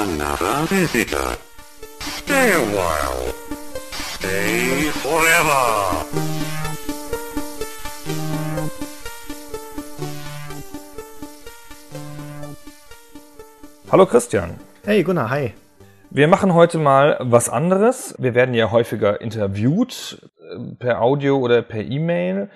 another visitor. Stay a while. Stay forever. Hallo Christian. Hey Gunnar, hi. Wir machen heute mal was anderes. Wir werden ja häufiger interviewt äh, per Audio oder per E-Mail.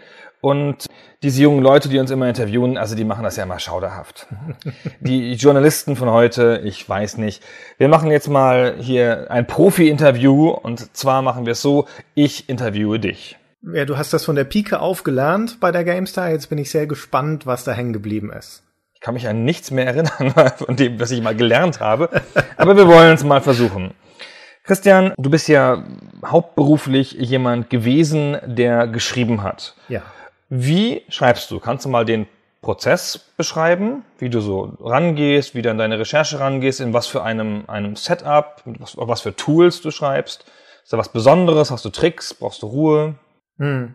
Und diese jungen Leute, die uns immer interviewen, also die machen das ja immer schauderhaft. Die Journalisten von heute, ich weiß nicht. Wir machen jetzt mal hier ein Profi-Interview und zwar machen wir es so, ich interviewe dich. Ja, du hast das von der Pike aufgelernt bei der GameStar. Jetzt bin ich sehr gespannt, was da hängen geblieben ist. Ich kann mich an nichts mehr erinnern von dem, was ich mal gelernt habe. Aber wir wollen es mal versuchen. Christian, du bist ja hauptberuflich jemand gewesen, der geschrieben hat. Ja. Wie schreibst du? Kannst du mal den Prozess beschreiben, wie du so rangehst, wie du an deine Recherche rangehst, in was für einem, einem Setup, was, was für Tools du schreibst? Ist da was Besonderes? Hast du Tricks? Brauchst du Ruhe? Hm.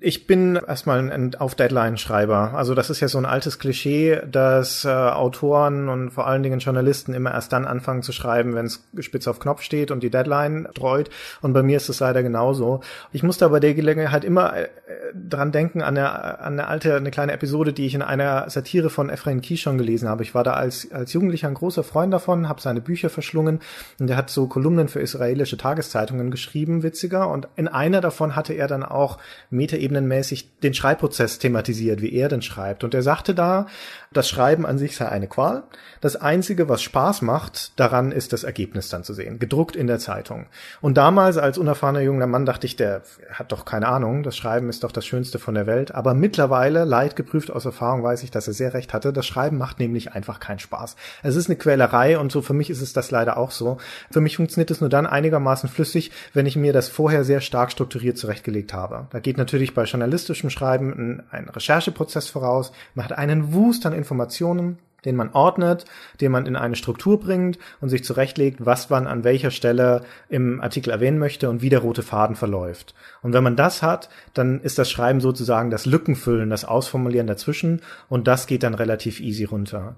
Ich bin erstmal ein Auf-Deadline-Schreiber. Also das ist ja so ein altes Klischee, dass äh, Autoren und vor allen Dingen Journalisten immer erst dann anfangen zu schreiben, wenn es spitz auf Knopf steht und die Deadline treut. Und bei mir ist es leider genauso. Ich musste bei der Gelegenheit immer äh, dran denken an eine, an eine alte, eine kleine Episode, die ich in einer Satire von Ephraim Kishon gelesen habe. Ich war da als, als Jugendlicher ein großer Freund davon, habe seine Bücher verschlungen und er hat so Kolumnen für israelische Tageszeitungen geschrieben, witziger. Und in einer davon hatte er dann auch metaebenenmäßig den Schreibprozess thematisiert, wie er denn schreibt. Und er sagte da, das Schreiben an sich sei eine Qual. Das Einzige, was Spaß macht, daran ist das Ergebnis dann zu sehen, gedruckt in der Zeitung. Und damals als unerfahrener junger Mann dachte ich, der hat doch keine Ahnung, das Schreiben ist doch das Schönste von der Welt. Aber mittlerweile, leidgeprüft aus Erfahrung, weiß ich, dass er sehr recht hatte. Das Schreiben macht nämlich einfach keinen Spaß. Es ist eine Quälerei und so für mich ist es das leider auch so. Für mich funktioniert es nur dann einigermaßen flüssig, wenn ich mir das vorher sehr stark strukturiert zurechtgelegt habe. Da geht natürlich bei journalistischem Schreiben ein, ein Rechercheprozess voraus. Man hat einen Wust an Informationen, den man ordnet, den man in eine Struktur bringt und sich zurechtlegt, was man an welcher Stelle im Artikel erwähnen möchte und wie der rote Faden verläuft. Und wenn man das hat, dann ist das Schreiben sozusagen das Lückenfüllen, das Ausformulieren dazwischen und das geht dann relativ easy runter.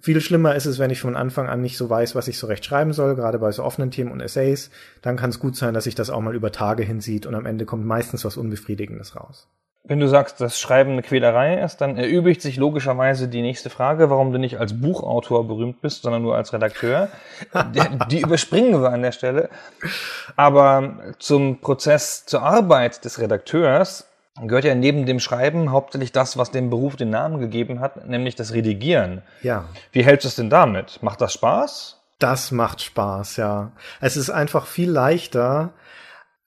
Viel schlimmer ist es, wenn ich von Anfang an nicht so weiß, was ich so recht schreiben soll, gerade bei so offenen Themen und Essays, dann kann es gut sein, dass sich das auch mal über Tage hinsieht und am Ende kommt meistens was Unbefriedigendes raus. Wenn du sagst, dass Schreiben eine Quälerei ist, dann erübrigt sich logischerweise die nächste Frage, warum du nicht als Buchautor berühmt bist, sondern nur als Redakteur. die überspringen wir an der Stelle. Aber zum Prozess, zur Arbeit des Redakteurs gehört ja neben dem Schreiben hauptsächlich das, was dem Beruf den Namen gegeben hat, nämlich das Redigieren. Ja. Wie hältst du es denn damit? Macht das Spaß? Das macht Spaß, ja. Es ist einfach viel leichter,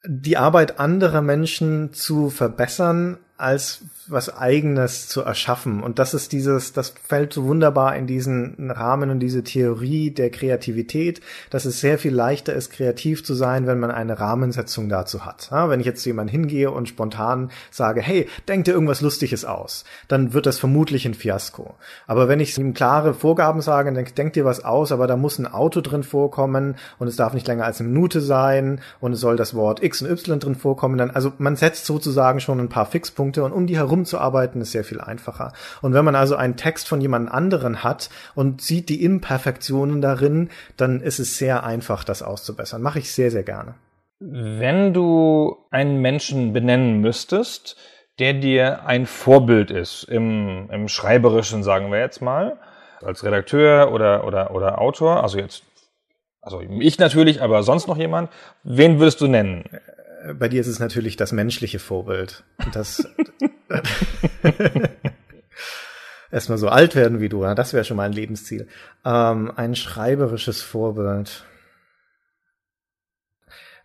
die Arbeit anderer Menschen zu verbessern, als was eigenes zu erschaffen. Und das ist dieses, das fällt so wunderbar in diesen Rahmen und diese Theorie der Kreativität, dass es sehr viel leichter ist, kreativ zu sein, wenn man eine Rahmensetzung dazu hat. Ja, wenn ich jetzt zu jemandem hingehe und spontan sage, hey, denk dir irgendwas Lustiges aus, dann wird das vermutlich ein Fiasko. Aber wenn ich ihm klare Vorgaben sage, denk, denk dir was aus, aber da muss ein Auto drin vorkommen und es darf nicht länger als eine Minute sein und es soll das Wort X und Y drin vorkommen, dann, also man setzt sozusagen schon ein paar Fixpunkte und um die herum zu arbeiten ist sehr viel einfacher. Und wenn man also einen Text von jemand anderen hat und sieht die Imperfektionen darin, dann ist es sehr einfach, das auszubessern. Mache ich sehr, sehr gerne. Wenn du einen Menschen benennen müsstest, der dir ein Vorbild ist, im, im Schreiberischen, sagen wir jetzt mal, als Redakteur oder, oder, oder Autor, also jetzt, also ich natürlich, aber sonst noch jemand, wen würdest du nennen? Bei dir ist es natürlich das menschliche Vorbild. Das erstmal so alt werden wie du, das wäre schon mal ein Lebensziel. Ähm, ein schreiberisches Vorbild.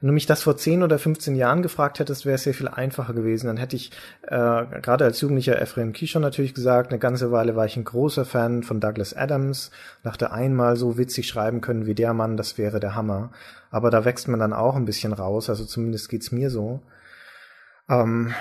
Wenn du mich das vor 10 oder 15 Jahren gefragt hättest, wäre es sehr viel einfacher gewesen. Dann hätte ich äh, gerade als Jugendlicher Ephraim Kishon natürlich gesagt, eine ganze Weile war ich ein großer Fan von Douglas Adams, dachte einmal so witzig schreiben können wie der Mann, das wäre der Hammer. Aber da wächst man dann auch ein bisschen raus, also zumindest geht's mir so. Ähm,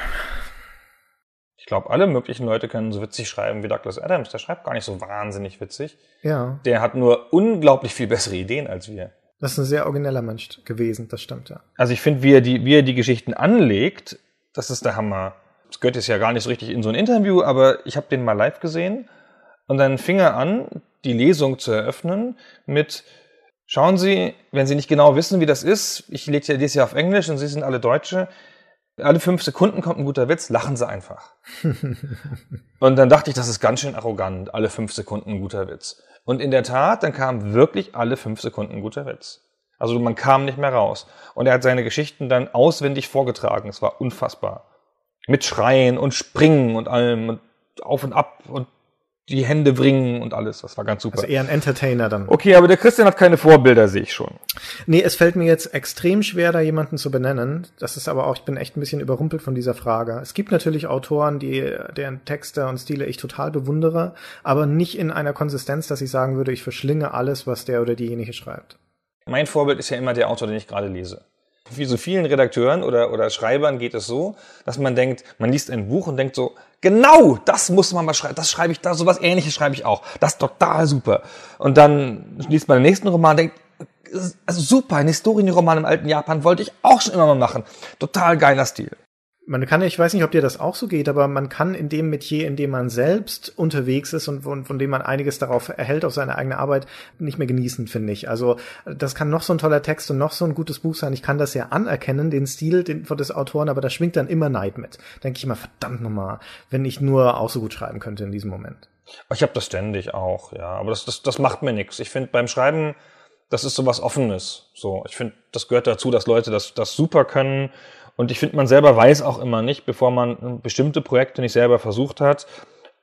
ich glaube, alle möglichen Leute können so witzig schreiben wie Douglas Adams. Der schreibt gar nicht so wahnsinnig witzig. Ja. Der hat nur unglaublich viel bessere Ideen als wir. Das ist ein sehr origineller Mensch gewesen, das stimmt, ja. Also ich finde, wie, er die, wie er die Geschichten anlegt, das ist der Hammer. Das gehört jetzt ja gar nicht so richtig in so ein Interview, aber ich habe den mal live gesehen und dann fing er an, die Lesung zu eröffnen mit Schauen Sie, wenn Sie nicht genau wissen, wie das ist, ich lese ja auf Englisch und Sie sind alle Deutsche, alle fünf Sekunden kommt ein guter Witz, lachen Sie einfach. und dann dachte ich, das ist ganz schön arrogant, alle fünf Sekunden ein guter Witz. Und in der Tat, dann kam wirklich alle fünf Sekunden ein guter Witz. Also man kam nicht mehr raus. Und er hat seine Geschichten dann auswendig vorgetragen. Es war unfassbar. Mit Schreien und Springen und allem und auf und ab und die Hände bringen und alles. Das war ganz super. Also eher ein Entertainer dann. Okay, aber der Christian hat keine Vorbilder, sehe ich schon. Nee, es fällt mir jetzt extrem schwer, da jemanden zu benennen. Das ist aber auch, ich bin echt ein bisschen überrumpelt von dieser Frage. Es gibt natürlich Autoren, die, deren Texte und Stile ich total bewundere, aber nicht in einer Konsistenz, dass ich sagen würde, ich verschlinge alles, was der oder diejenige schreibt. Mein Vorbild ist ja immer der Autor, den ich gerade lese. Wie so vielen Redakteuren oder, oder Schreibern geht es so, dass man denkt, man liest ein Buch und denkt so, genau, das muss man mal schreiben, das schreibe ich da, sowas ähnliches schreibe ich auch. Das ist total super. Und dann liest man den nächsten Roman und denkt, also super, ein Historienroman im alten Japan wollte ich auch schon immer mal machen. Total geiler Stil man kann, ich weiß nicht, ob dir das auch so geht, aber man kann in dem Metier, in dem man selbst unterwegs ist und von, von dem man einiges darauf erhält, auf seine eigene Arbeit, nicht mehr genießen, finde ich. Also das kann noch so ein toller Text und noch so ein gutes Buch sein. Ich kann das ja anerkennen, den Stil den, von des Autoren, aber da schwingt dann immer Neid mit. Denke ich immer, verdammt nochmal, wenn ich nur auch so gut schreiben könnte in diesem Moment. Ich habe das ständig auch, ja. Aber das, das, das macht mir nichts. Ich finde beim Schreiben, das ist so was Offenes. So, ich finde, das gehört dazu, dass Leute das, das super können und ich finde, man selber weiß auch immer nicht, bevor man bestimmte Projekte nicht selber versucht hat,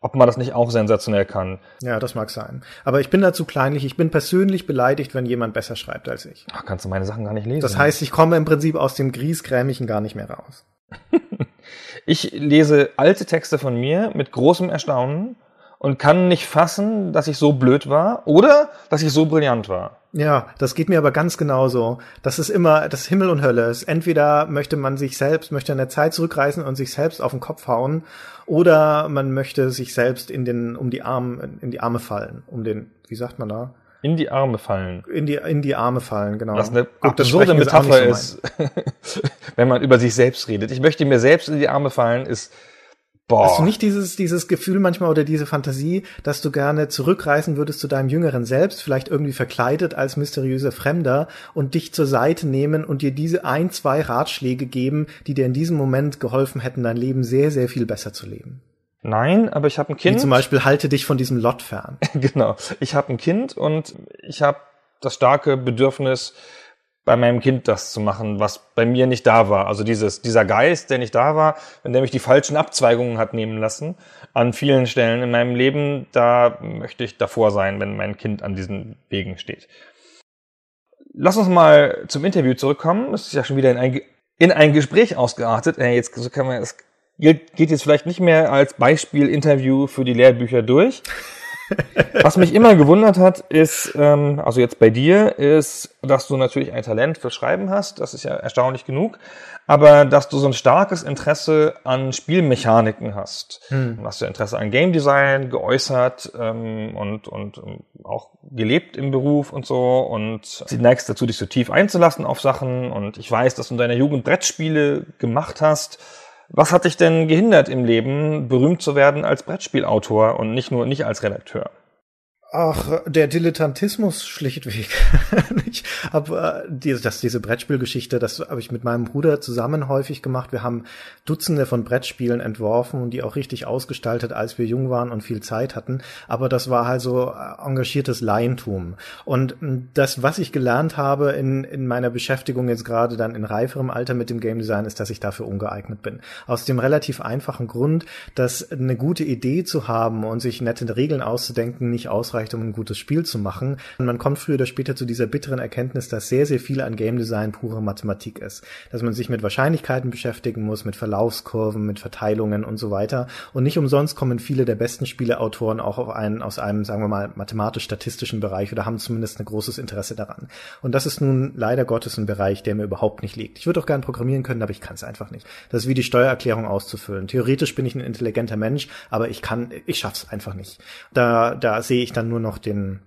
ob man das nicht auch sensationell kann. Ja, das mag sein. Aber ich bin dazu kleinlich. Ich bin persönlich beleidigt, wenn jemand besser schreibt als ich. Ach, kannst du meine Sachen gar nicht lesen? Das heißt, ich komme im Prinzip aus dem Griesgrämigen gar nicht mehr raus. ich lese alte Texte von mir mit großem Erstaunen und kann nicht fassen, dass ich so blöd war oder dass ich so brillant war. Ja, das geht mir aber ganz genauso. Das ist immer das Himmel und Hölle. Es entweder möchte man sich selbst, möchte in der Zeit zurückreißen und sich selbst auf den Kopf hauen, oder man möchte sich selbst in den, um die Arme, in die Arme fallen, um den, wie sagt man da? In die Arme fallen. In die, in die Arme fallen, genau. Was eine Guck, absurde Metapher so ist, wenn man über sich selbst redet. Ich möchte mir selbst in die Arme fallen, ist Boah. Hast du nicht dieses, dieses Gefühl manchmal oder diese Fantasie, dass du gerne zurückreisen würdest zu deinem jüngeren Selbst, vielleicht irgendwie verkleidet als mysteriöser Fremder und dich zur Seite nehmen und dir diese ein, zwei Ratschläge geben, die dir in diesem Moment geholfen hätten, dein Leben sehr, sehr viel besser zu leben? Nein, aber ich habe ein Kind. Wie zum Beispiel halte dich von diesem Lot fern. genau. Ich habe ein Kind und ich habe das starke Bedürfnis, bei meinem Kind das zu machen, was bei mir nicht da war. Also dieses, dieser Geist, der nicht da war, in dem ich die falschen Abzweigungen hat nehmen lassen, an vielen Stellen in meinem Leben, da möchte ich davor sein, wenn mein Kind an diesen Wegen steht. Lass uns mal zum Interview zurückkommen. Es ist ja schon wieder in ein, in ein Gespräch ausgeartet. Jetzt so kann man, das geht jetzt vielleicht nicht mehr als Beispiel-Interview für die Lehrbücher durch. Was mich immer gewundert hat, ist, ähm, also jetzt bei dir, ist, dass du natürlich ein Talent für Schreiben hast. Das ist ja erstaunlich genug. Aber dass du so ein starkes Interesse an Spielmechaniken hast. Hm. Du hast ja Interesse an Game Design geäußert ähm, und, und ähm, auch gelebt im Beruf und so. Und sie neigst dazu, dich so tief einzulassen auf Sachen. Und ich weiß, dass du in deiner Jugend Brettspiele gemacht hast. Was hat dich denn gehindert im Leben, berühmt zu werden als Brettspielautor und nicht nur nicht als Redakteur? Ach, der Dilettantismus schlichtweg. ich hab, äh, die, das, diese Brettspielgeschichte, das habe ich mit meinem Bruder zusammen häufig gemacht. Wir haben Dutzende von Brettspielen entworfen und die auch richtig ausgestaltet, als wir jung waren und viel Zeit hatten. Aber das war halt so äh, engagiertes Laientum. Und das, was ich gelernt habe in, in meiner Beschäftigung jetzt gerade dann in reiferem Alter mit dem Game Design, ist, dass ich dafür ungeeignet bin. Aus dem relativ einfachen Grund, dass eine gute Idee zu haben und sich nette Regeln auszudenken nicht ausreicht ausreicht, um ein gutes Spiel zu machen. Und man kommt früher oder später zu dieser bitteren Erkenntnis, dass sehr, sehr viel an Game Design pure Mathematik ist. Dass man sich mit Wahrscheinlichkeiten beschäftigen muss, mit Verlaufskurven, mit Verteilungen und so weiter. Und nicht umsonst kommen viele der besten Spieleautoren auch auf einen, aus einem, sagen wir mal, mathematisch-statistischen Bereich oder haben zumindest ein großes Interesse daran. Und das ist nun leider Gottes ein Bereich, der mir überhaupt nicht liegt. Ich würde auch gern programmieren können, aber ich kann es einfach nicht. Das ist wie die Steuererklärung auszufüllen. Theoretisch bin ich ein intelligenter Mensch, aber ich kann, ich schaff's einfach nicht. Da, da sehe ich dann nur noch den,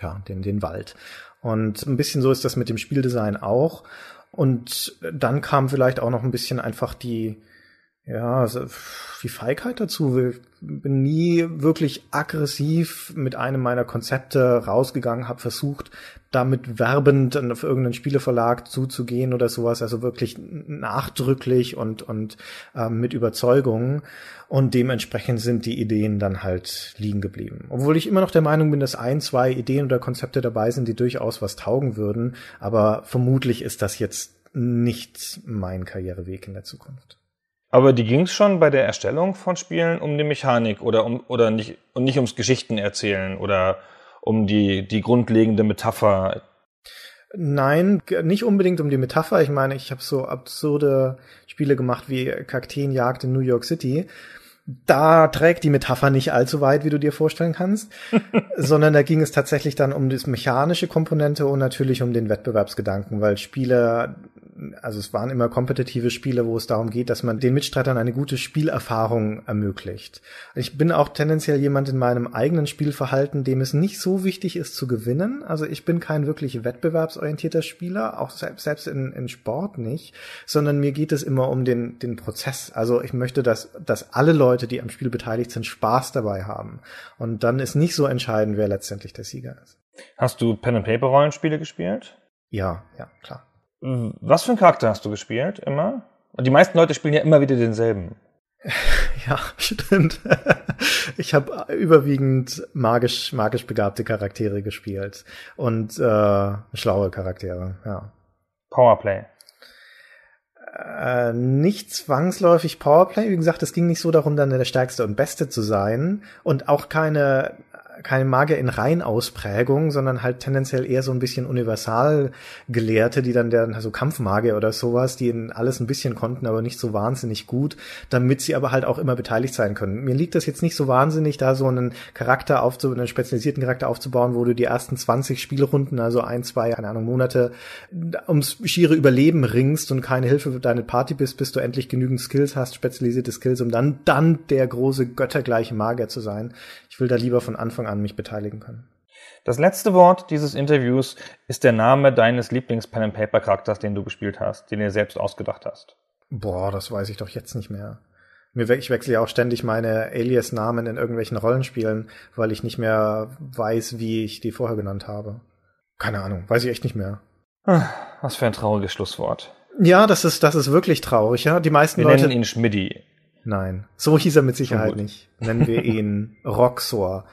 ja, den, den Wald. Und ein bisschen so ist das mit dem Spieldesign auch. Und dann kam vielleicht auch noch ein bisschen einfach die, Ja, also die Feigheit dazu. Ich bin nie wirklich aggressiv mit einem meiner Konzepte rausgegangen, habe versucht, damit werbend auf irgendeinen Spieleverlag zuzugehen oder sowas, also wirklich nachdrücklich und, und ähm, mit Überzeugung. Und dementsprechend sind die Ideen dann halt liegen geblieben. Obwohl ich immer noch der Meinung bin, dass ein, zwei Ideen oder Konzepte dabei sind, die durchaus was taugen würden. Aber vermutlich ist das jetzt nicht mein Karriereweg in der Zukunft. Aber die ging es schon bei der Erstellung von Spielen um die Mechanik oder um oder nicht und nicht ums Geschichten erzählen oder um die die grundlegende Metapher. Nein, nicht unbedingt um die Metapher. Ich meine, ich habe so absurde Spiele gemacht wie Kakteenjagd in New York City. Da trägt die Metapher nicht allzu weit, wie du dir vorstellen kannst, sondern da ging es tatsächlich dann um das mechanische Komponente und natürlich um den Wettbewerbsgedanken, weil Spiele also es waren immer kompetitive Spiele, wo es darum geht, dass man den Mitstreitern eine gute Spielerfahrung ermöglicht. Ich bin auch tendenziell jemand in meinem eigenen Spielverhalten, dem es nicht so wichtig ist zu gewinnen. Also ich bin kein wirklich wettbewerbsorientierter Spieler, auch selbst, selbst in, in Sport nicht, sondern mir geht es immer um den, den Prozess. Also ich möchte, dass, dass alle Leute, die am Spiel beteiligt sind, Spaß dabei haben. Und dann ist nicht so entscheidend, wer letztendlich der Sieger ist. Hast du Pen and Paper Rollenspiele gespielt? Ja, ja, klar. Was für einen Charakter hast du gespielt immer? Die meisten Leute spielen ja immer wieder denselben. Ja, stimmt. Ich habe überwiegend magisch, magisch begabte Charaktere gespielt und äh, schlaue Charaktere, ja. Powerplay. Äh, nicht zwangsläufig Powerplay. Wie gesagt, es ging nicht so darum, dann der Stärkste und Beste zu sein und auch keine keine Magier in Reinausprägung, sondern halt tendenziell eher so ein bisschen universal Gelehrte, die dann der so Kampfmagier oder sowas, die in alles ein bisschen konnten, aber nicht so wahnsinnig gut, damit sie aber halt auch immer beteiligt sein können. Mir liegt das jetzt nicht so wahnsinnig, da so einen Charakter aufzubauen, einen spezialisierten Charakter aufzubauen, wo du die ersten 20 Spielrunden, also ein, zwei, keine Ahnung, Monate ums schiere Überleben ringst und keine Hilfe für deine Party bist, bis du endlich genügend Skills hast, spezialisierte Skills, um dann, dann der große göttergleiche Magier zu sein. Ich will da lieber von Anfang an mich beteiligen können. Das letzte Wort dieses Interviews ist der Name deines Lieblings-Pen-and-Paper-Charakters, den du gespielt hast, den du selbst ausgedacht hast. Boah, das weiß ich doch jetzt nicht mehr. Ich wechsle ja auch ständig meine Alias-Namen in irgendwelchen Rollenspielen, weil ich nicht mehr weiß, wie ich die vorher genannt habe. Keine Ahnung, weiß ich echt nicht mehr. Ah, was für ein trauriges Schlusswort. Ja, das ist, das ist wirklich traurig, ja. Die meisten Wir Leute. nennen ihn Schmiddi. Nein, so hieß er mit Sicherheit nicht. Nennen wir ihn Roxor.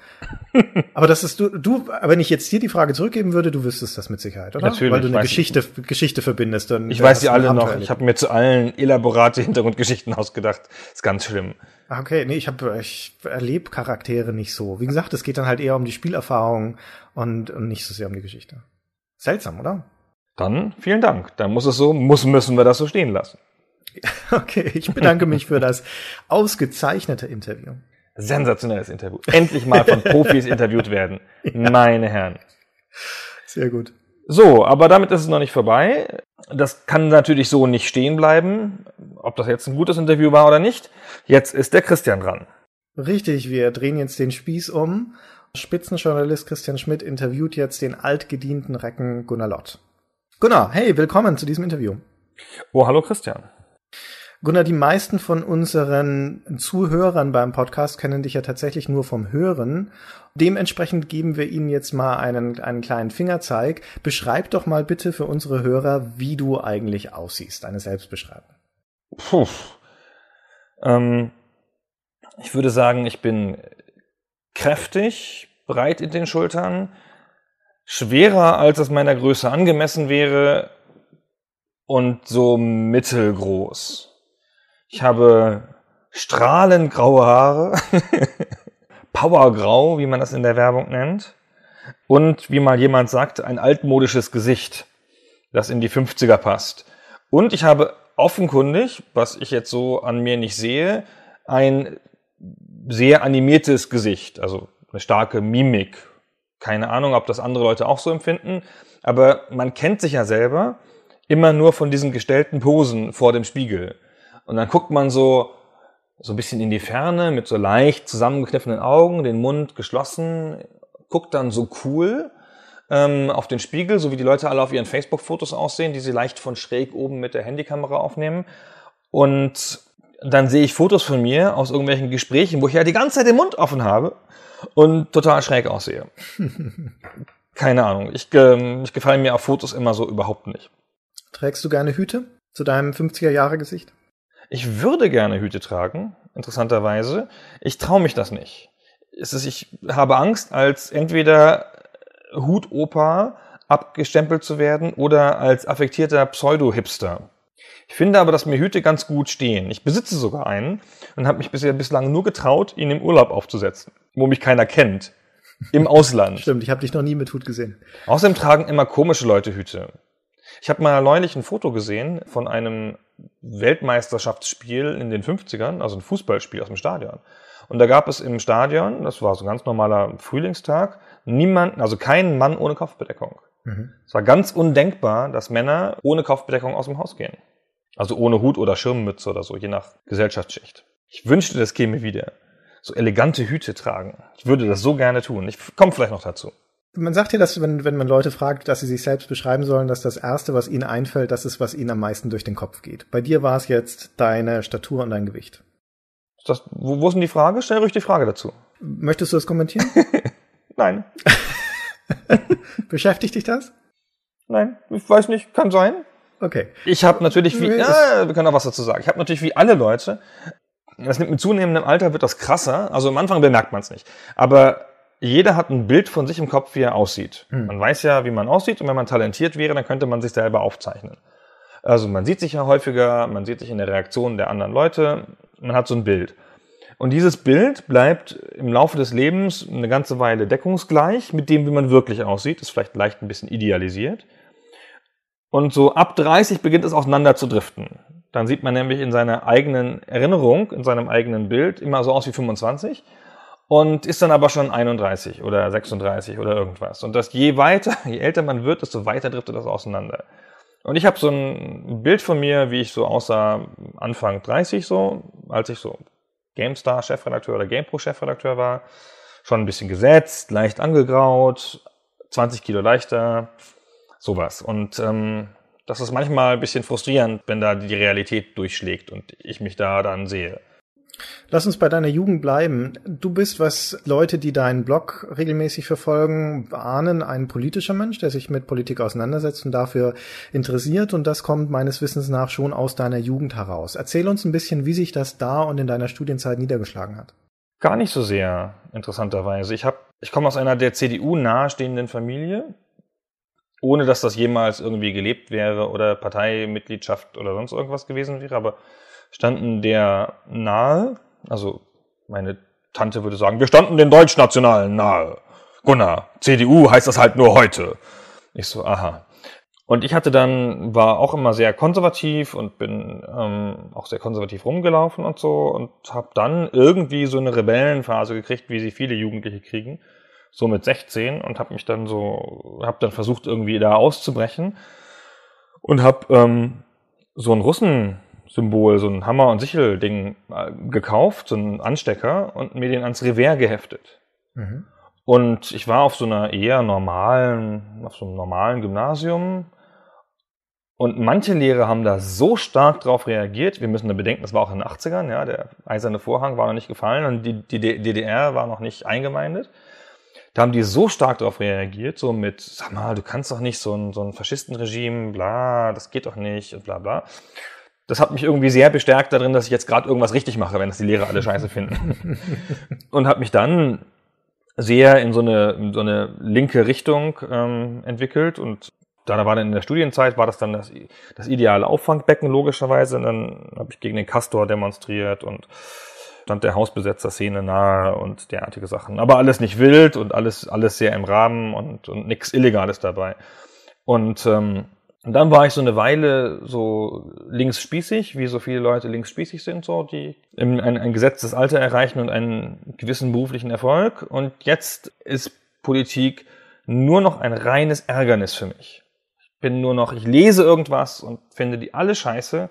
Aber das ist du, du, wenn ich jetzt dir die Frage zurückgeben würde, du wüsstest das mit Sicherheit, oder? Natürlich. Weil du eine Geschichte, Geschichte verbindest. Dann ich weiß sie alle noch. Ich habe mir zu allen elaborate Hintergrundgeschichten ausgedacht. Ist ganz schlimm. Ah, okay, nee, ich habe ich erlebe Charaktere nicht so. Wie gesagt, es geht dann halt eher um die Spielerfahrung und, und nicht so sehr um die Geschichte. Seltsam, oder? Dann vielen Dank. Dann muss es so, muss müssen wir das so stehen lassen. Okay, ich bedanke mich für das ausgezeichnete Interview. Sensationelles Interview. Endlich mal von Profis interviewt werden. Ja. Meine Herren. Sehr gut. So, aber damit ist es noch nicht vorbei. Das kann natürlich so nicht stehen bleiben, ob das jetzt ein gutes Interview war oder nicht. Jetzt ist der Christian dran. Richtig, wir drehen jetzt den Spieß um. Spitzenjournalist Christian Schmidt interviewt jetzt den altgedienten Recken Gunnar Lott. Gunnar, hey, willkommen zu diesem Interview. Oh, hallo Christian. Gunnar, die meisten von unseren Zuhörern beim Podcast kennen dich ja tatsächlich nur vom Hören. Dementsprechend geben wir Ihnen jetzt mal einen, einen kleinen Fingerzeig. Beschreib doch mal bitte für unsere Hörer, wie du eigentlich aussiehst. Eine Selbstbeschreibung. Puh. Ähm, ich würde sagen, ich bin kräftig, breit in den Schultern, schwerer, als es meiner Größe angemessen wäre und so mittelgroß. Ich habe strahlend graue Haare, Powergrau, wie man das in der Werbung nennt, und wie mal jemand sagt, ein altmodisches Gesicht, das in die 50er passt. Und ich habe offenkundig, was ich jetzt so an mir nicht sehe, ein sehr animiertes Gesicht, also eine starke Mimik. Keine Ahnung, ob das andere Leute auch so empfinden, aber man kennt sich ja selber immer nur von diesen gestellten Posen vor dem Spiegel. Und dann guckt man so, so ein bisschen in die Ferne mit so leicht zusammengekniffenen Augen, den Mund geschlossen, guckt dann so cool ähm, auf den Spiegel, so wie die Leute alle auf ihren Facebook-Fotos aussehen, die sie leicht von schräg oben mit der Handykamera aufnehmen. Und dann sehe ich Fotos von mir aus irgendwelchen Gesprächen, wo ich ja die ganze Zeit den Mund offen habe und total schräg aussehe. Keine Ahnung. Ich, ähm, ich gefalle mir auf Fotos immer so überhaupt nicht. Trägst du gerne Hüte zu deinem 50er-Jahre-Gesicht? Ich würde gerne Hüte tragen, interessanterweise. Ich traue mich das nicht. Es ist, ich habe Angst, als entweder Hutopa abgestempelt zu werden oder als affektierter Pseudo-Hipster. Ich finde aber, dass mir Hüte ganz gut stehen. Ich besitze sogar einen und habe mich bisher bislang nur getraut, ihn im Urlaub aufzusetzen, wo mich keiner kennt. Im Ausland. Stimmt, ich habe dich noch nie mit Hut gesehen. Außerdem tragen immer komische Leute Hüte. Ich habe mal neulich ein Foto gesehen von einem Weltmeisterschaftsspiel in den 50ern, also ein Fußballspiel aus dem Stadion. Und da gab es im Stadion, das war so ein ganz normaler Frühlingstag, niemanden, also keinen Mann ohne Kopfbedeckung. Mhm. Es war ganz undenkbar, dass Männer ohne Kopfbedeckung aus dem Haus gehen. Also ohne Hut oder Schirmmütze oder so, je nach Gesellschaftsschicht. Ich wünschte, das käme wieder. So elegante Hüte tragen. Ich würde das so gerne tun. Ich komme vielleicht noch dazu. Man sagt ja, dass wenn, wenn man Leute fragt, dass sie sich selbst beschreiben sollen, dass das Erste, was ihnen einfällt, das ist, was ihnen am meisten durch den Kopf geht. Bei dir war es jetzt deine Statur und dein Gewicht. Das, wo, wo ist denn die Frage? Stell ruhig die Frage dazu. Möchtest du das kommentieren? Nein. Beschäftigt dich das? Nein, ich weiß nicht, kann sein. Okay. Ich habe natürlich wie, ja, wir können auch was dazu sagen. Ich habe natürlich wie alle Leute, das nimmt mit zunehmendem Alter wird das krasser. Also am Anfang bemerkt man es nicht. Aber jeder hat ein Bild von sich im Kopf, wie er aussieht. Hm. Man weiß ja, wie man aussieht und wenn man talentiert wäre, dann könnte man sich selber aufzeichnen. Also man sieht sich ja häufiger, man sieht sich in der Reaktion der anderen Leute, man hat so ein Bild. Und dieses Bild bleibt im Laufe des Lebens eine ganze Weile deckungsgleich mit dem, wie man wirklich aussieht. Ist vielleicht leicht ein bisschen idealisiert. Und so ab 30 beginnt es auseinander zu driften. Dann sieht man nämlich in seiner eigenen Erinnerung, in seinem eigenen Bild immer so aus wie 25 und ist dann aber schon 31 oder 36 oder irgendwas. Und das je weiter, je älter man wird, desto weiter driftet das auseinander. Und ich habe so ein Bild von mir, wie ich so aussah Anfang 30 so, als ich so GameStar-Chefredakteur oder GamePro-Chefredakteur war. Schon ein bisschen gesetzt, leicht angegraut, 20 Kilo leichter, sowas. Und ähm, das ist manchmal ein bisschen frustrierend, wenn da die Realität durchschlägt und ich mich da dann sehe. Lass uns bei deiner Jugend bleiben. Du bist, was Leute, die deinen Blog regelmäßig verfolgen, ahnen, ein politischer Mensch, der sich mit Politik auseinandersetzt und dafür interessiert. Und das kommt meines Wissens nach schon aus deiner Jugend heraus. Erzähl uns ein bisschen, wie sich das da und in deiner Studienzeit niedergeschlagen hat. Gar nicht so sehr, interessanterweise. Ich, hab, ich komme aus einer der CDU nahestehenden Familie, ohne dass das jemals irgendwie gelebt wäre oder Parteimitgliedschaft oder sonst irgendwas gewesen wäre. Aber standen der nahe, also meine Tante würde sagen, wir standen den Deutschnationalen nahe. Gunnar, CDU heißt das halt nur heute. Ich so, aha. Und ich hatte dann, war auch immer sehr konservativ und bin ähm, auch sehr konservativ rumgelaufen und so und habe dann irgendwie so eine Rebellenphase gekriegt, wie sie viele Jugendliche kriegen, so mit 16 und habe mich dann so, habe dann versucht irgendwie da auszubrechen und habe ähm, so einen Russen Symbol, so ein Hammer- und Sichel-Ding äh, gekauft, so ein Anstecker und mir den ans Revers geheftet. Mhm. Und ich war auf so einer eher normalen, auf so einem normalen Gymnasium. Und manche Lehrer haben da so stark drauf reagiert. Wir müssen da bedenken, das war auch in den 80ern, ja, der eiserne Vorhang war noch nicht gefallen und die, die DDR war noch nicht eingemeindet. Da haben die so stark darauf reagiert, so mit, sag mal, du kannst doch nicht so ein, so ein Faschistenregime, bla, das geht doch nicht und bla bla das hat mich irgendwie sehr bestärkt darin, dass ich jetzt gerade irgendwas richtig mache, wenn das die Lehrer alle scheiße finden. und habe mich dann sehr in so eine, in so eine linke Richtung ähm, entwickelt und da war dann in der Studienzeit war das dann das, das ideale Auffangbecken logischerweise. Und dann habe ich gegen den Castor demonstriert und stand der Hausbesetzer-Szene nahe und derartige Sachen. Aber alles nicht wild und alles alles sehr im Rahmen und, und nichts Illegales dabei. Und ähm, und dann war ich so eine Weile so linksspießig, wie so viele Leute linksspießig sind, so, die ein, ein gesetztes Alter erreichen und einen gewissen beruflichen Erfolg. Und jetzt ist Politik nur noch ein reines Ärgernis für mich. Ich bin nur noch, ich lese irgendwas und finde die alle scheiße,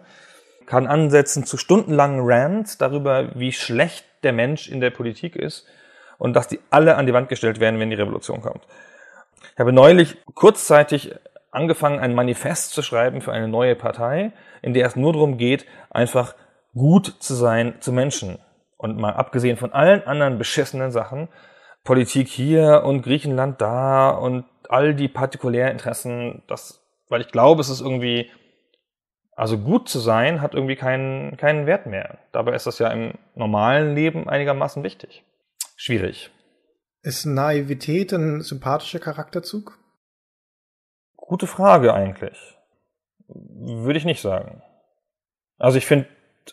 kann ansetzen zu stundenlangen Rants darüber, wie schlecht der Mensch in der Politik ist und dass die alle an die Wand gestellt werden, wenn die Revolution kommt. Ich habe neulich kurzzeitig angefangen, ein Manifest zu schreiben für eine neue Partei, in der es nur darum geht, einfach gut zu sein zu Menschen. Und mal abgesehen von allen anderen beschissenen Sachen, Politik hier und Griechenland da und all die partikulären Interessen, das, weil ich glaube, es ist irgendwie, also gut zu sein, hat irgendwie keinen, keinen Wert mehr. Dabei ist das ja im normalen Leben einigermaßen wichtig. Schwierig. Ist Naivität ein sympathischer Charakterzug? Gute Frage eigentlich. Würde ich nicht sagen. Also ich finde,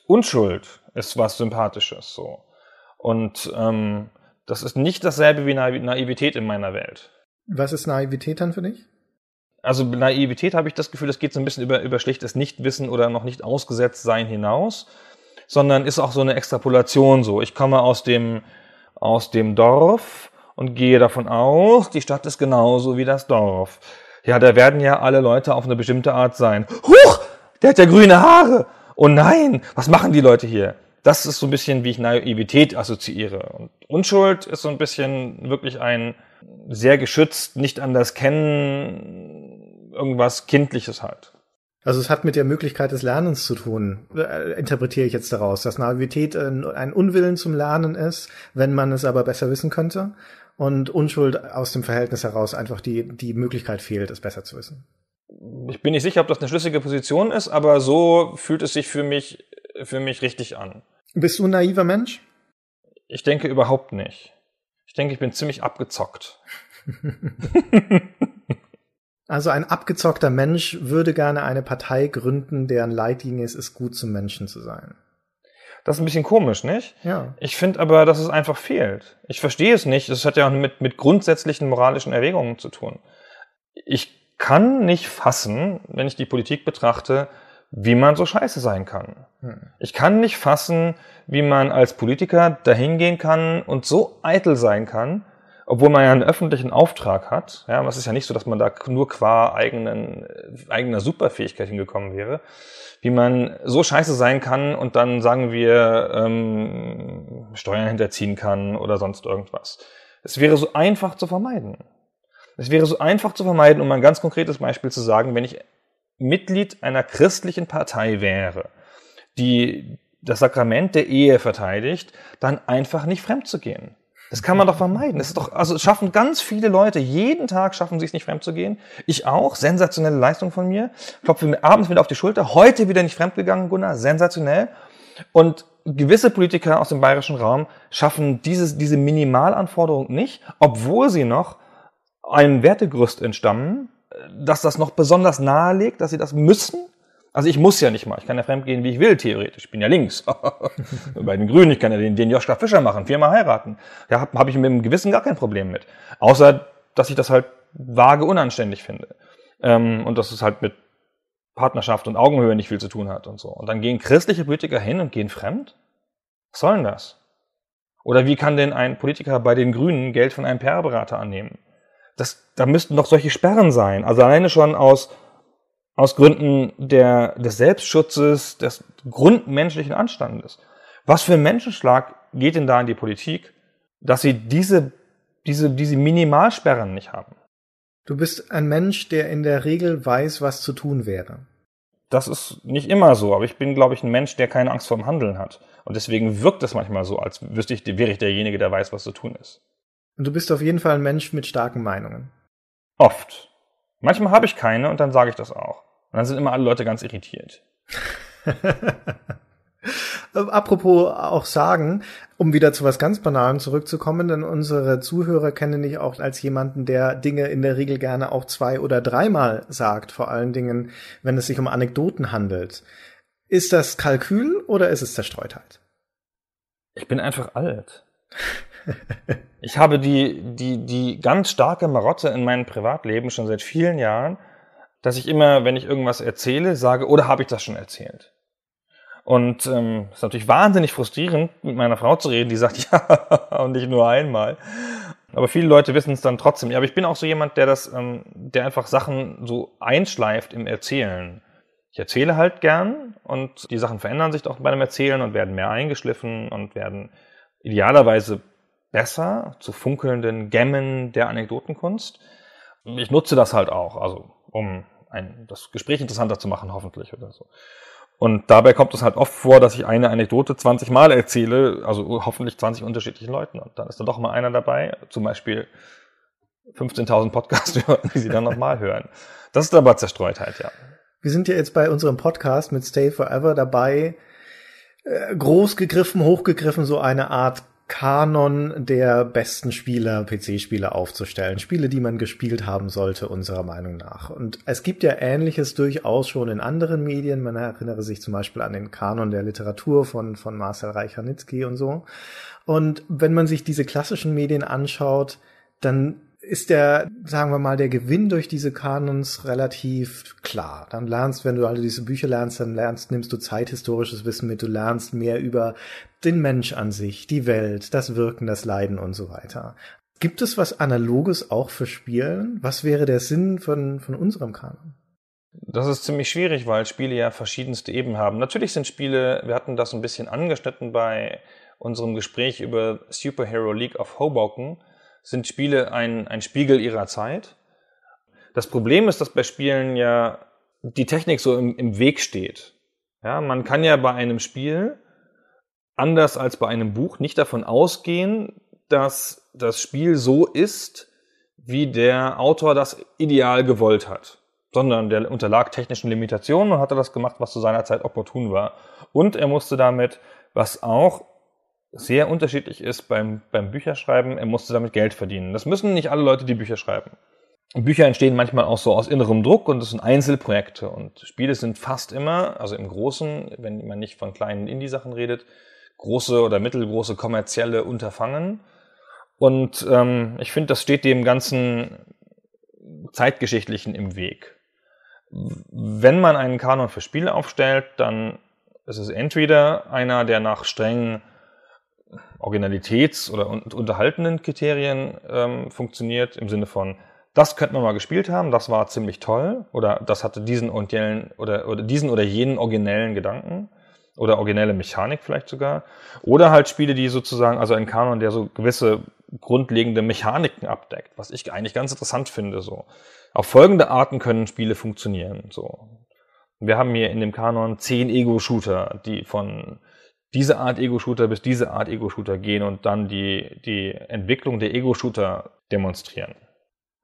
Unschuld ist was Sympathisches so. Und ähm, das ist nicht dasselbe wie Naivität in meiner Welt. Was ist Naivität dann für dich? Also Naivität habe ich das Gefühl, das geht so ein bisschen über, über schlichtes Nichtwissen oder noch nicht ausgesetzt sein hinaus, sondern ist auch so eine Extrapolation so. Ich komme aus dem, aus dem Dorf und gehe davon aus, die Stadt ist genauso wie das Dorf. Ja, da werden ja alle Leute auf eine bestimmte Art sein. Huch, der hat ja grüne Haare. Oh nein, was machen die Leute hier? Das ist so ein bisschen, wie ich Naivität assoziiere. Und Unschuld ist so ein bisschen wirklich ein sehr geschützt, nicht anders kennen, irgendwas Kindliches halt. Also es hat mit der Möglichkeit des Lernens zu tun, äh, interpretiere ich jetzt daraus, dass Naivität ein, ein Unwillen zum Lernen ist, wenn man es aber besser wissen könnte und Unschuld aus dem Verhältnis heraus einfach die, die Möglichkeit fehlt, es besser zu wissen. Ich bin nicht sicher, ob das eine schlüssige Position ist, aber so fühlt es sich für mich, für mich richtig an. Bist du ein naiver Mensch? Ich denke überhaupt nicht. Ich denke, ich bin ziemlich abgezockt. also ein abgezockter Mensch würde gerne eine Partei gründen, deren Leitlinie es ist, gut zum Menschen zu sein. Das ist ein bisschen komisch, nicht? Ja. Ich finde aber, dass es einfach fehlt. Ich verstehe es nicht. Das hat ja auch mit, mit grundsätzlichen moralischen Erwägungen zu tun. Ich kann nicht fassen, wenn ich die Politik betrachte, wie man so scheiße sein kann. Hm. Ich kann nicht fassen, wie man als Politiker dahingehen kann und so eitel sein kann, obwohl man ja einen öffentlichen Auftrag hat. Ja, es ist ja nicht so, dass man da nur qua eigenen, eigener Superfähigkeit hingekommen wäre. Wie man so scheiße sein kann und dann, sagen wir, ähm, Steuern hinterziehen kann oder sonst irgendwas. Es wäre so einfach zu vermeiden. Es wäre so einfach zu vermeiden, um ein ganz konkretes Beispiel zu sagen, wenn ich Mitglied einer christlichen Partei wäre, die das Sakrament der Ehe verteidigt, dann einfach nicht fremd zu gehen. Das kann man doch vermeiden. Das ist doch, also schaffen ganz viele Leute, jeden Tag schaffen sie es nicht fremd zu gehen. Ich auch, sensationelle Leistung von mir. Klopfe mir abends wieder auf die Schulter. Heute wieder nicht fremd gegangen, Gunnar, sensationell. Und gewisse Politiker aus dem bayerischen Raum schaffen dieses, diese Minimalanforderung nicht, obwohl sie noch einem Wertegerüst entstammen, dass das noch besonders nahe liegt, dass sie das müssen. Also ich muss ja nicht mal. Ich kann ja fremdgehen, wie ich will, theoretisch. Ich bin ja links. Bei den Grünen, ich kann ja den, den Joschka Fischer machen, viermal heiraten. Da habe hab ich mit dem Gewissen gar kein Problem mit. Außer, dass ich das halt vage unanständig finde. Ähm, und dass es halt mit Partnerschaft und Augenhöhe nicht viel zu tun hat und so. Und dann gehen christliche Politiker hin und gehen fremd? Was soll denn das? Oder wie kann denn ein Politiker bei den Grünen Geld von einem PR-Berater annehmen? das, da müssten doch solche Sperren sein. Also alleine schon aus, aus Gründen der, des Selbstschutzes, des grundmenschlichen Anstandes. Was für ein Menschenschlag geht denn da in die Politik, dass sie diese, diese, diese Minimalsperren nicht haben? Du bist ein Mensch, der in der Regel weiß, was zu tun wäre. Das ist nicht immer so, aber ich bin, glaube ich, ein Mensch, der keine Angst vorm Handeln hat. Und deswegen wirkt es manchmal so, als wüsste ich, wäre ich derjenige, der weiß, was zu tun ist. Und du bist auf jeden Fall ein Mensch mit starken Meinungen. Oft. Manchmal habe ich keine und dann sage ich das auch. Und dann sind immer alle Leute ganz irritiert. Apropos auch sagen, um wieder zu was ganz Banalem zurückzukommen, denn unsere Zuhörer kennen dich auch als jemanden, der Dinge in der Regel gerne auch zwei oder dreimal sagt, vor allen Dingen, wenn es sich um Anekdoten handelt. Ist das Kalkül oder ist es Zerstreutheit? Ich bin einfach alt. ich habe die, die, die ganz starke Marotte in meinem Privatleben schon seit vielen Jahren, dass ich immer, wenn ich irgendwas erzähle, sage, oder habe ich das schon erzählt? Und ähm, ist natürlich wahnsinnig frustrierend, mit meiner Frau zu reden, die sagt, ja, und nicht nur einmal. Aber viele Leute wissen es dann trotzdem. Ja, aber ich bin auch so jemand, der das, ähm, der einfach Sachen so einschleift im Erzählen. Ich erzähle halt gern und die Sachen verändern sich auch bei dem Erzählen und werden mehr eingeschliffen und werden idealerweise besser zu funkelnden Gemmen der Anekdotenkunst. Ich nutze das halt auch, also um ein, das Gespräch interessanter zu machen, hoffentlich oder so. Und dabei kommt es halt oft vor, dass ich eine Anekdote 20 Mal erzähle, also hoffentlich 20 unterschiedlichen Leuten. Und dann ist da doch mal einer dabei, zum Beispiel 15.000 Podcast-Hörer, die sie dann nochmal hören. Das ist aber Zerstreutheit, ja. Wir sind ja jetzt bei unserem Podcast mit Stay Forever dabei, äh, groß gegriffen, hochgegriffen, so eine Art Kanon der besten Spieler, PC-Spieler aufzustellen. Spiele, die man gespielt haben sollte, unserer Meinung nach. Und es gibt ja Ähnliches durchaus schon in anderen Medien. Man erinnere sich zum Beispiel an den Kanon der Literatur von, von Marcel Reich-Ranitzky und so. Und wenn man sich diese klassischen Medien anschaut, dann ist der, sagen wir mal, der Gewinn durch diese Kanons relativ klar. Dann lernst, wenn du alle diese Bücher lernst, dann lernst, nimmst du zeithistorisches Wissen mit, du lernst mehr über den Mensch an sich, die Welt, das Wirken, das Leiden und so weiter. Gibt es was Analoges auch für Spielen? Was wäre der Sinn von, von unserem Kanon? Das ist ziemlich schwierig, weil Spiele ja verschiedenste Ebenen haben. Natürlich sind Spiele, wir hatten das ein bisschen angeschnitten bei unserem Gespräch über Superhero League of Hoboken, sind Spiele ein, ein Spiegel ihrer Zeit. Das Problem ist, dass bei Spielen ja die Technik so im, im Weg steht. Ja, man kann ja bei einem Spiel, anders als bei einem Buch, nicht davon ausgehen, dass das Spiel so ist, wie der Autor das ideal gewollt hat, sondern der unterlag technischen Limitationen und hatte das gemacht, was zu seiner Zeit opportun war. Und er musste damit, was auch sehr unterschiedlich ist beim, beim Bücherschreiben. Er musste damit Geld verdienen. Das müssen nicht alle Leute, die Bücher schreiben. Bücher entstehen manchmal auch so aus innerem Druck und es sind Einzelprojekte. Und Spiele sind fast immer, also im Großen, wenn man nicht von kleinen Indie-Sachen redet, große oder mittelgroße kommerzielle Unterfangen. Und ähm, ich finde, das steht dem ganzen Zeitgeschichtlichen im Weg. Wenn man einen Kanon für Spiele aufstellt, dann ist es entweder einer, der nach strengen Originalitäts- oder unterhaltenden Kriterien ähm, funktioniert, im Sinne von, das könnte man mal gespielt haben, das war ziemlich toll, oder das hatte diesen und jenen, oder, oder diesen oder jenen originellen Gedanken, oder originelle Mechanik vielleicht sogar, oder halt Spiele, die sozusagen, also ein Kanon, der so gewisse grundlegende Mechaniken abdeckt, was ich eigentlich ganz interessant finde, so. Auf folgende Arten können Spiele funktionieren, so. Wir haben hier in dem Kanon zehn Ego-Shooter, die von diese Art Ego-Shooter bis diese Art Ego-Shooter gehen und dann die, die Entwicklung der Ego-Shooter demonstrieren.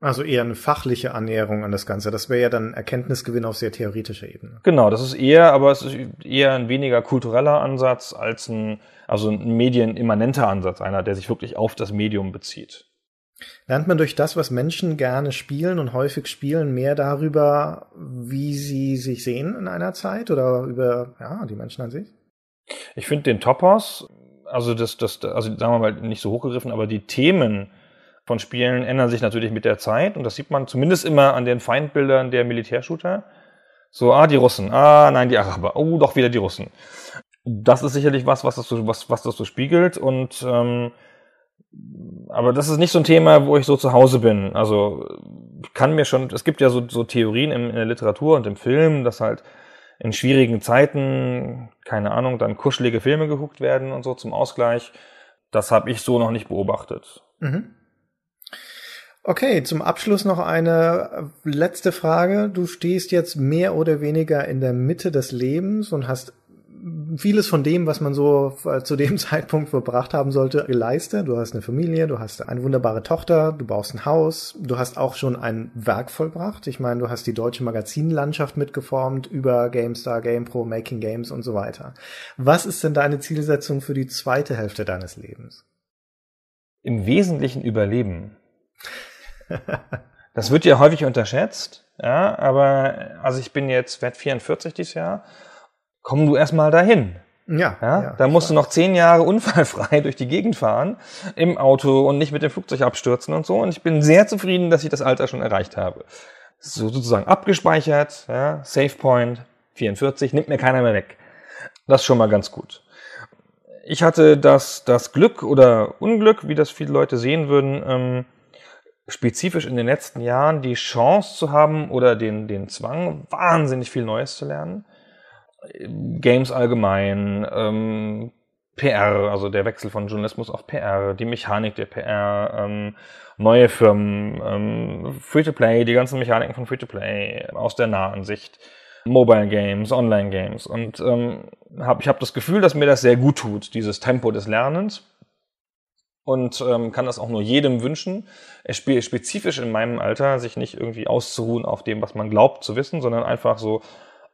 Also eher eine fachliche Annäherung an das Ganze. Das wäre ja dann Erkenntnisgewinn auf sehr theoretischer Ebene. Genau, das ist eher, aber es ist eher ein weniger kultureller Ansatz als ein, also ein medienimmanenter Ansatz, einer, der sich wirklich auf das Medium bezieht. Lernt man durch das, was Menschen gerne spielen und häufig spielen, mehr darüber, wie sie sich sehen in einer Zeit oder über ja, die Menschen an sich? Ich finde den Topos, also das, das, also sagen wir mal nicht so hochgegriffen, aber die Themen von Spielen ändern sich natürlich mit der Zeit und das sieht man zumindest immer an den Feindbildern der Militärshooter. So, ah, die Russen, ah, nein, die Araber, oh, doch wieder die Russen. Das ist sicherlich was, was das so, was, was das so spiegelt und ähm, aber das ist nicht so ein Thema, wo ich so zu Hause bin. Also kann mir schon, es gibt ja so, so Theorien in, in der Literatur und im Film, dass halt in schwierigen Zeiten, keine Ahnung, dann kuschelige Filme geguckt werden und so zum Ausgleich. Das habe ich so noch nicht beobachtet. Mhm. Okay, zum Abschluss noch eine letzte Frage. Du stehst jetzt mehr oder weniger in der Mitte des Lebens und hast vieles von dem, was man so äh, zu dem Zeitpunkt verbracht haben sollte, geleistet. Du hast eine Familie, du hast eine wunderbare Tochter, du baust ein Haus, du hast auch schon ein Werk vollbracht. Ich meine, du hast die deutsche Magazinlandschaft mitgeformt über GameStar, GamePro, Making Games und so weiter. Was ist denn deine Zielsetzung für die zweite Hälfte deines Lebens? Im Wesentlichen Überleben. das wird ja häufig unterschätzt. Ja, aber also ich bin jetzt, werde 44 dieses Jahr komm du erstmal dahin. Ja, ja, ja da musst du noch zehn Jahre unfallfrei durch die Gegend fahren im Auto und nicht mit dem Flugzeug abstürzen und so. Und ich bin sehr zufrieden, dass ich das Alter schon erreicht habe. So sozusagen abgespeichert, ja, Save Point 44, nimmt mir keiner mehr weg. Das ist schon mal ganz gut. Ich hatte das, das Glück oder Unglück, wie das viele Leute sehen würden, ähm, spezifisch in den letzten Jahren die Chance zu haben oder den, den Zwang, wahnsinnig viel Neues zu lernen Games allgemein, ähm, PR, also der Wechsel von Journalismus auf PR, die Mechanik der PR, ähm, neue Firmen, ähm, Free-to-Play, die ganzen Mechaniken von Free-to-Play aus der nahen Sicht. Mobile Games, Online Games. Und ähm, hab, ich habe das Gefühl, dass mir das sehr gut tut, dieses Tempo des Lernens. Und ähm, kann das auch nur jedem wünschen, spezifisch in meinem Alter, sich nicht irgendwie auszuruhen auf dem, was man glaubt zu wissen, sondern einfach so,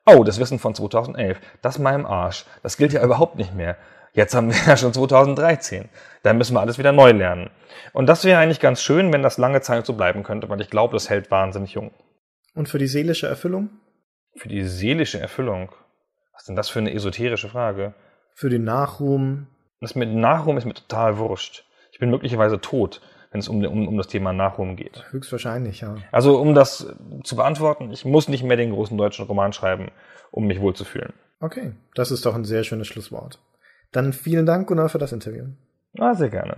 oh, das Wissen von 2011, das meinem Arsch, das gilt ja überhaupt nicht mehr. Jetzt haben wir ja schon 2013. Da müssen wir alles wieder neu lernen. Und das wäre eigentlich ganz schön, wenn das lange Zeit so bleiben könnte, weil ich glaube, das hält wahnsinnig jung. Und für die seelische Erfüllung? Für die seelische Erfüllung? Was ist denn das für eine esoterische Frage? Für den Nachruhm? Das mit Nachruhm ist mir total wurscht. Ich bin möglicherweise tot, wenn es um, um, um das Thema Nachruhm geht. Höchstwahrscheinlich, ja. Also um das zu beantworten, ich muss nicht mehr den großen deutschen Roman schreiben, um mich wohlzufühlen. Okay, das ist doch ein sehr schönes Schlusswort. Dann vielen Dank, Gunnar, für das Interview. Ah, sehr gerne.